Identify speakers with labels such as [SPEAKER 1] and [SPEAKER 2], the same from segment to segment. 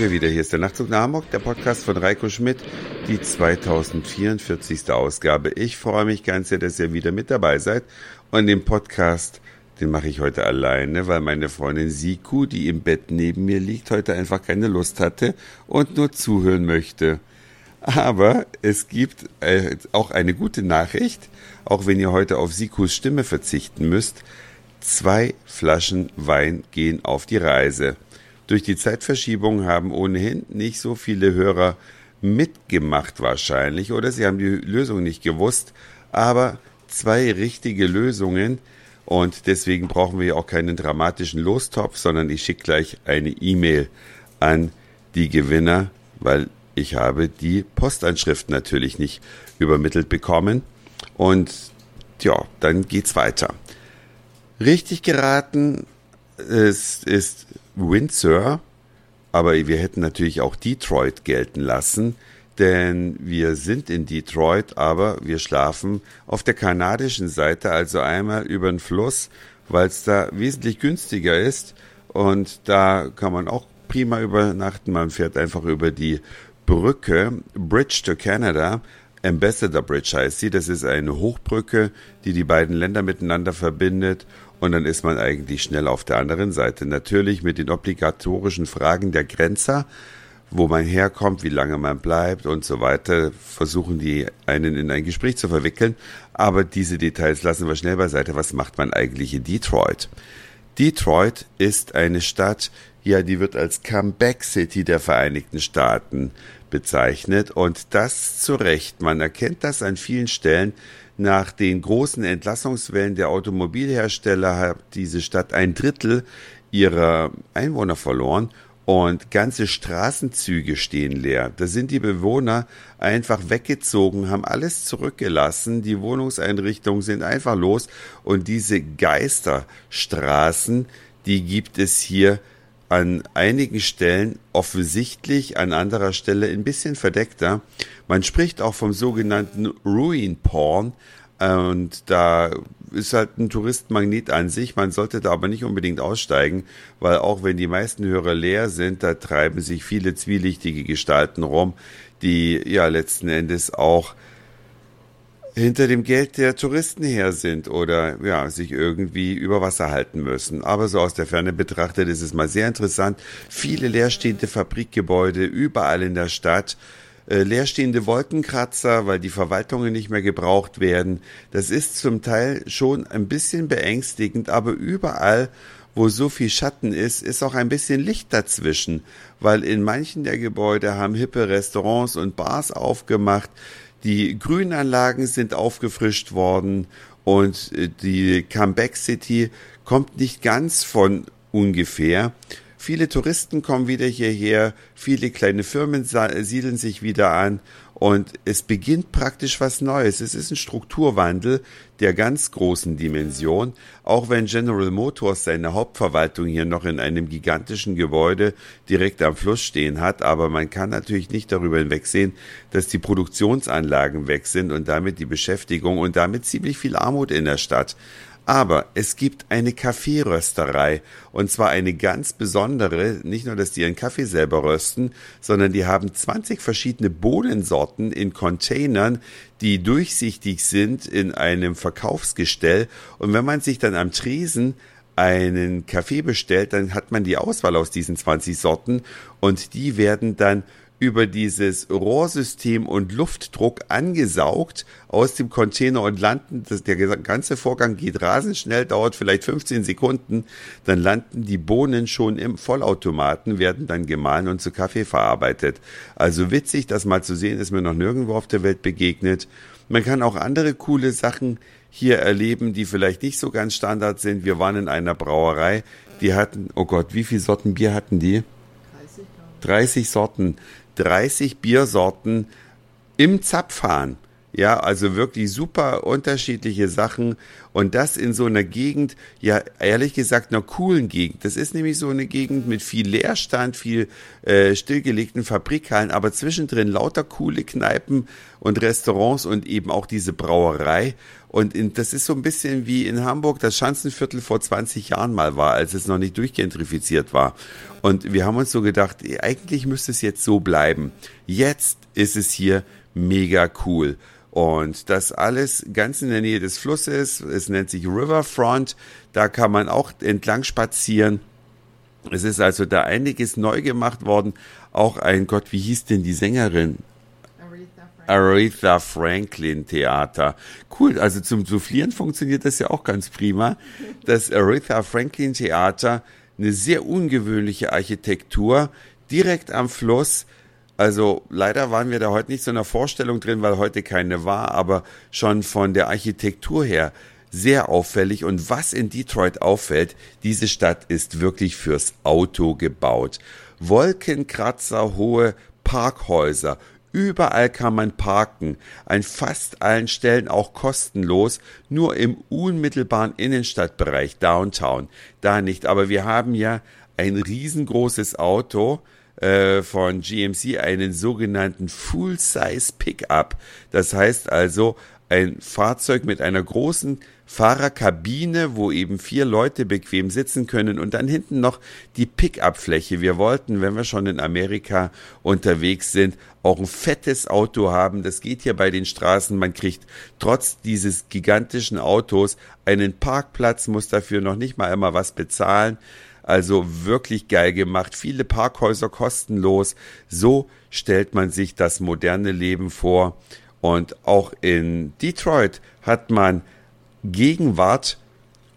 [SPEAKER 1] wir wieder. Hier ist der Nachtzug nach Hamburg, der Podcast von Reiko Schmidt, die 2044. Ausgabe. Ich freue mich ganz sehr, dass ihr wieder mit dabei seid. Und den Podcast, den mache ich heute alleine, weil meine Freundin Siku, die im Bett neben mir liegt, heute einfach keine Lust hatte und nur zuhören möchte. Aber es gibt äh, auch eine gute Nachricht, auch wenn ihr heute auf Sikus Stimme verzichten müsst. Zwei Flaschen Wein gehen auf die Reise. Durch die Zeitverschiebung haben ohnehin nicht so viele Hörer mitgemacht wahrscheinlich oder? Sie haben die Lösung nicht gewusst, aber zwei richtige Lösungen. Und deswegen brauchen wir auch keinen dramatischen Lostopf, sondern ich schicke gleich eine E-Mail an die Gewinner, weil ich habe die Postanschrift natürlich nicht übermittelt bekommen. Und ja, dann geht's weiter. Richtig geraten es ist Windsor, aber wir hätten natürlich auch Detroit gelten lassen, denn wir sind in Detroit, aber wir schlafen auf der kanadischen Seite, also einmal über den Fluss, weil es da wesentlich günstiger ist und da kann man auch prima übernachten. Man fährt einfach über die Brücke Bridge to Canada. Ambassador Bridge heißt sie. Das ist eine Hochbrücke, die die beiden Länder miteinander verbindet und dann ist man eigentlich schnell auf der anderen Seite. Natürlich mit den obligatorischen Fragen der Grenzer, wo man herkommt, wie lange man bleibt und so weiter, versuchen die einen in ein Gespräch zu verwickeln. Aber diese Details lassen wir schnell beiseite. Was macht man eigentlich in Detroit? Detroit ist eine Stadt, ja, die wird als Comeback City der Vereinigten Staaten bezeichnet. Und das zu Recht. Man erkennt das an vielen Stellen, nach den großen Entlassungswellen der Automobilhersteller hat diese Stadt ein Drittel ihrer Einwohner verloren. Und ganze Straßenzüge stehen leer. Da sind die Bewohner einfach weggezogen, haben alles zurückgelassen, die Wohnungseinrichtungen sind einfach los. Und diese Geisterstraßen, die gibt es hier an einigen Stellen offensichtlich, an anderer Stelle ein bisschen verdeckter. Man spricht auch vom sogenannten Ruin Porn. Und da ist halt ein Touristenmagnet an sich. Man sollte da aber nicht unbedingt aussteigen, weil auch wenn die meisten Hörer leer sind, da treiben sich viele zwielichtige Gestalten rum, die ja letzten Endes auch hinter dem Geld der Touristen her sind oder ja, sich irgendwie über Wasser halten müssen. Aber so aus der Ferne betrachtet ist es mal sehr interessant. Viele leerstehende Fabrikgebäude überall in der Stadt. Äh, leerstehende Wolkenkratzer, weil die Verwaltungen nicht mehr gebraucht werden. Das ist zum Teil schon ein bisschen beängstigend, aber überall wo so viel Schatten ist, ist auch ein bisschen Licht dazwischen, weil in manchen der Gebäude haben hippe Restaurants und Bars aufgemacht, die Grünanlagen sind aufgefrischt worden. Und äh, die Comeback City kommt nicht ganz von ungefähr. Viele Touristen kommen wieder hierher, viele kleine Firmen siedeln sich wieder an und es beginnt praktisch was Neues. Es ist ein Strukturwandel der ganz großen Dimension, auch wenn General Motors seine Hauptverwaltung hier noch in einem gigantischen Gebäude direkt am Fluss stehen hat. Aber man kann natürlich nicht darüber hinwegsehen, dass die Produktionsanlagen weg sind und damit die Beschäftigung und damit ziemlich viel Armut in der Stadt. Aber es gibt eine Kaffeerösterei. Und zwar eine ganz besondere, nicht nur, dass die ihren Kaffee selber rösten, sondern die haben 20 verschiedene Bohnensorten in Containern, die durchsichtig sind in einem Verkaufsgestell. Und wenn man sich dann am Tresen einen Kaffee bestellt, dann hat man die Auswahl aus diesen 20 Sorten. Und die werden dann über dieses Rohrsystem und Luftdruck angesaugt aus dem Container und landen, das, der ganze Vorgang geht rasend schnell, dauert vielleicht 15 Sekunden, dann landen die Bohnen schon im Vollautomaten, werden dann gemahlen und zu Kaffee verarbeitet. Also witzig, das mal zu sehen, ist mir noch nirgendwo auf der Welt begegnet. Man kann auch andere coole Sachen hier erleben, die vielleicht nicht so ganz Standard sind. Wir waren in einer Brauerei, die hatten, oh Gott, wie viele Sorten Bier hatten die? 30 Sorten. 30 Biersorten im Zapfhahn. Ja, also wirklich super unterschiedliche Sachen und das in so einer Gegend, ja ehrlich gesagt einer coolen Gegend. Das ist nämlich so eine Gegend mit viel Leerstand, viel äh, stillgelegten Fabrikhallen, aber zwischendrin lauter coole Kneipen und Restaurants und eben auch diese Brauerei. Und in, das ist so ein bisschen wie in Hamburg das Schanzenviertel vor 20 Jahren mal war, als es noch nicht durchgentrifiziert war. Und wir haben uns so gedacht, eigentlich müsste es jetzt so bleiben. Jetzt ist es hier mega cool. Und das alles ganz in der Nähe des Flusses. Es nennt sich Riverfront. Da kann man auch entlang spazieren. Es ist also da einiges neu gemacht worden. Auch ein Gott, wie hieß denn die Sängerin? Aretha Franklin Theater. Cool, also zum Soufflieren funktioniert das ja auch ganz prima. Das Aretha Franklin Theater, eine sehr ungewöhnliche Architektur, direkt am Fluss also leider waren wir da heute nicht so in der Vorstellung drin, weil heute keine war, aber schon von der Architektur her sehr auffällig. Und was in Detroit auffällt, diese Stadt ist wirklich fürs Auto gebaut. Wolkenkratzer hohe Parkhäuser. Überall kann man parken, an fast allen Stellen auch kostenlos, nur im unmittelbaren Innenstadtbereich Downtown. Da nicht, aber wir haben ja ein riesengroßes Auto, äh, von GMC einen sogenannten Full-Size Pickup. Das heißt also ein Fahrzeug mit einer großen Fahrerkabine, wo eben vier Leute bequem sitzen können und dann hinten noch die Pickup-Fläche. Wir wollten, wenn wir schon in Amerika unterwegs sind, auch ein fettes Auto haben. Das geht hier bei den Straßen. Man kriegt trotz dieses gigantischen Autos einen Parkplatz, muss dafür noch nicht mal immer was bezahlen. Also wirklich geil gemacht. Viele Parkhäuser kostenlos. So stellt man sich das moderne Leben vor. Und auch in Detroit hat man Gegenwart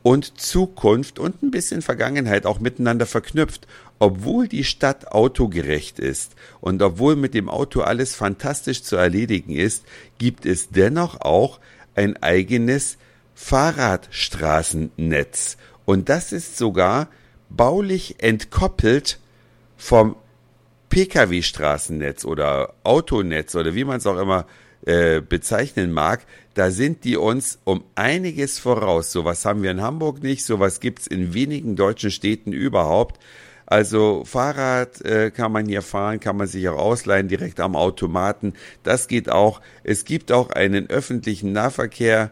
[SPEAKER 1] und Zukunft und ein bisschen Vergangenheit auch miteinander verknüpft. Obwohl die Stadt autogerecht ist und obwohl mit dem Auto alles fantastisch zu erledigen ist, gibt es dennoch auch ein eigenes Fahrradstraßennetz. Und das ist sogar baulich entkoppelt vom Pkw-Straßennetz oder Autonetz oder wie man es auch immer äh, bezeichnen mag, da sind die uns um einiges voraus. Sowas haben wir in Hamburg nicht, sowas gibt's in wenigen deutschen Städten überhaupt. Also Fahrrad äh, kann man hier fahren, kann man sich auch ausleihen direkt am Automaten. Das geht auch. Es gibt auch einen öffentlichen Nahverkehr,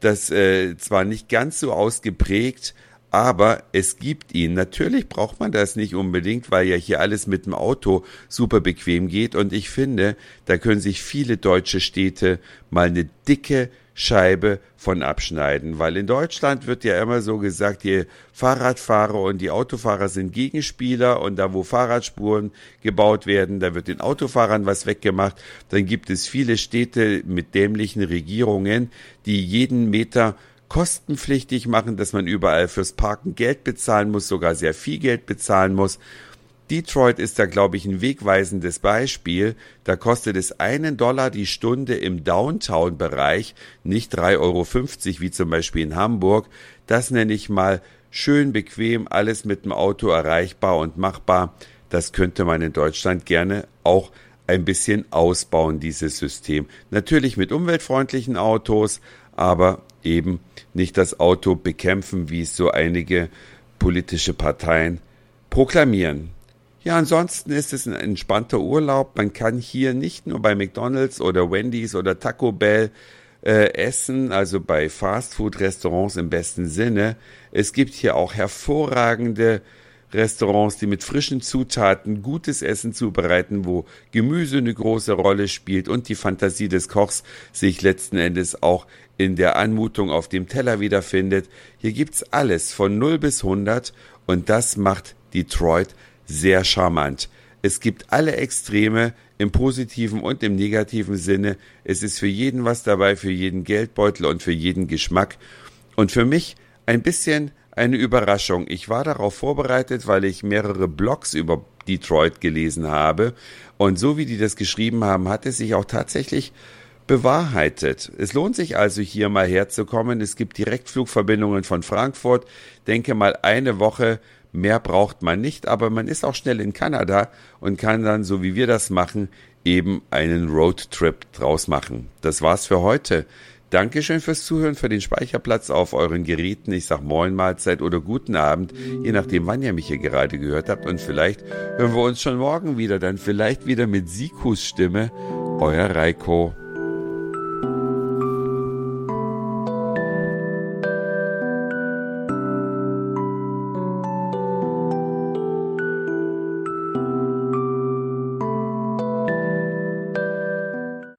[SPEAKER 1] das äh, zwar nicht ganz so ausgeprägt, aber es gibt ihn. Natürlich braucht man das nicht unbedingt, weil ja hier alles mit dem Auto super bequem geht. Und ich finde, da können sich viele deutsche Städte mal eine dicke Scheibe von abschneiden, weil in Deutschland wird ja immer so gesagt, die Fahrradfahrer und die Autofahrer sind Gegenspieler und da wo Fahrradspuren gebaut werden, da wird den Autofahrern was weggemacht. Dann gibt es viele Städte mit dämlichen Regierungen, die jeden Meter kostenpflichtig machen, dass man überall fürs Parken Geld bezahlen muss, sogar sehr viel Geld bezahlen muss. Detroit ist da, glaube ich, ein wegweisendes Beispiel. Da kostet es einen Dollar die Stunde im Downtown-Bereich, nicht 3,50 Euro wie zum Beispiel in Hamburg. Das nenne ich mal schön bequem, alles mit dem Auto erreichbar und machbar. Das könnte man in Deutschland gerne auch ein bisschen ausbauen, dieses System. Natürlich mit umweltfreundlichen Autos, aber eben nicht das Auto bekämpfen, wie es so einige politische Parteien proklamieren. Ja, ansonsten ist es ein entspannter Urlaub. Man kann hier nicht nur bei McDonald's oder Wendy's oder Taco Bell äh, essen, also bei Fastfood-Restaurants im besten Sinne. Es gibt hier auch hervorragende Restaurants, die mit frischen Zutaten gutes Essen zubereiten, wo Gemüse eine große Rolle spielt und die Fantasie des Kochs sich letzten Endes auch in der Anmutung auf dem Teller wiederfindet. Hier gibt's alles von 0 bis 100 und das macht Detroit sehr charmant. Es gibt alle Extreme im positiven und im negativen Sinne. Es ist für jeden was dabei, für jeden Geldbeutel und für jeden Geschmack. Und für mich ein bisschen eine Überraschung. Ich war darauf vorbereitet, weil ich mehrere Blogs über Detroit gelesen habe. Und so wie die das geschrieben haben, hat es sich auch tatsächlich bewahrheitet. Es lohnt sich also hier mal herzukommen. Es gibt Direktflugverbindungen von Frankfurt. Denke mal eine Woche Mehr braucht man nicht, aber man ist auch schnell in Kanada und kann dann, so wie wir das machen, eben einen Roadtrip draus machen. Das war's für heute. Dankeschön fürs Zuhören, für den Speicherplatz auf euren Geräten. Ich sag Moin Mahlzeit oder guten Abend, je nachdem, wann ihr mich hier gerade gehört habt. Und vielleicht hören wir uns schon morgen wieder, dann vielleicht wieder mit Sikus Stimme. Euer Reiko.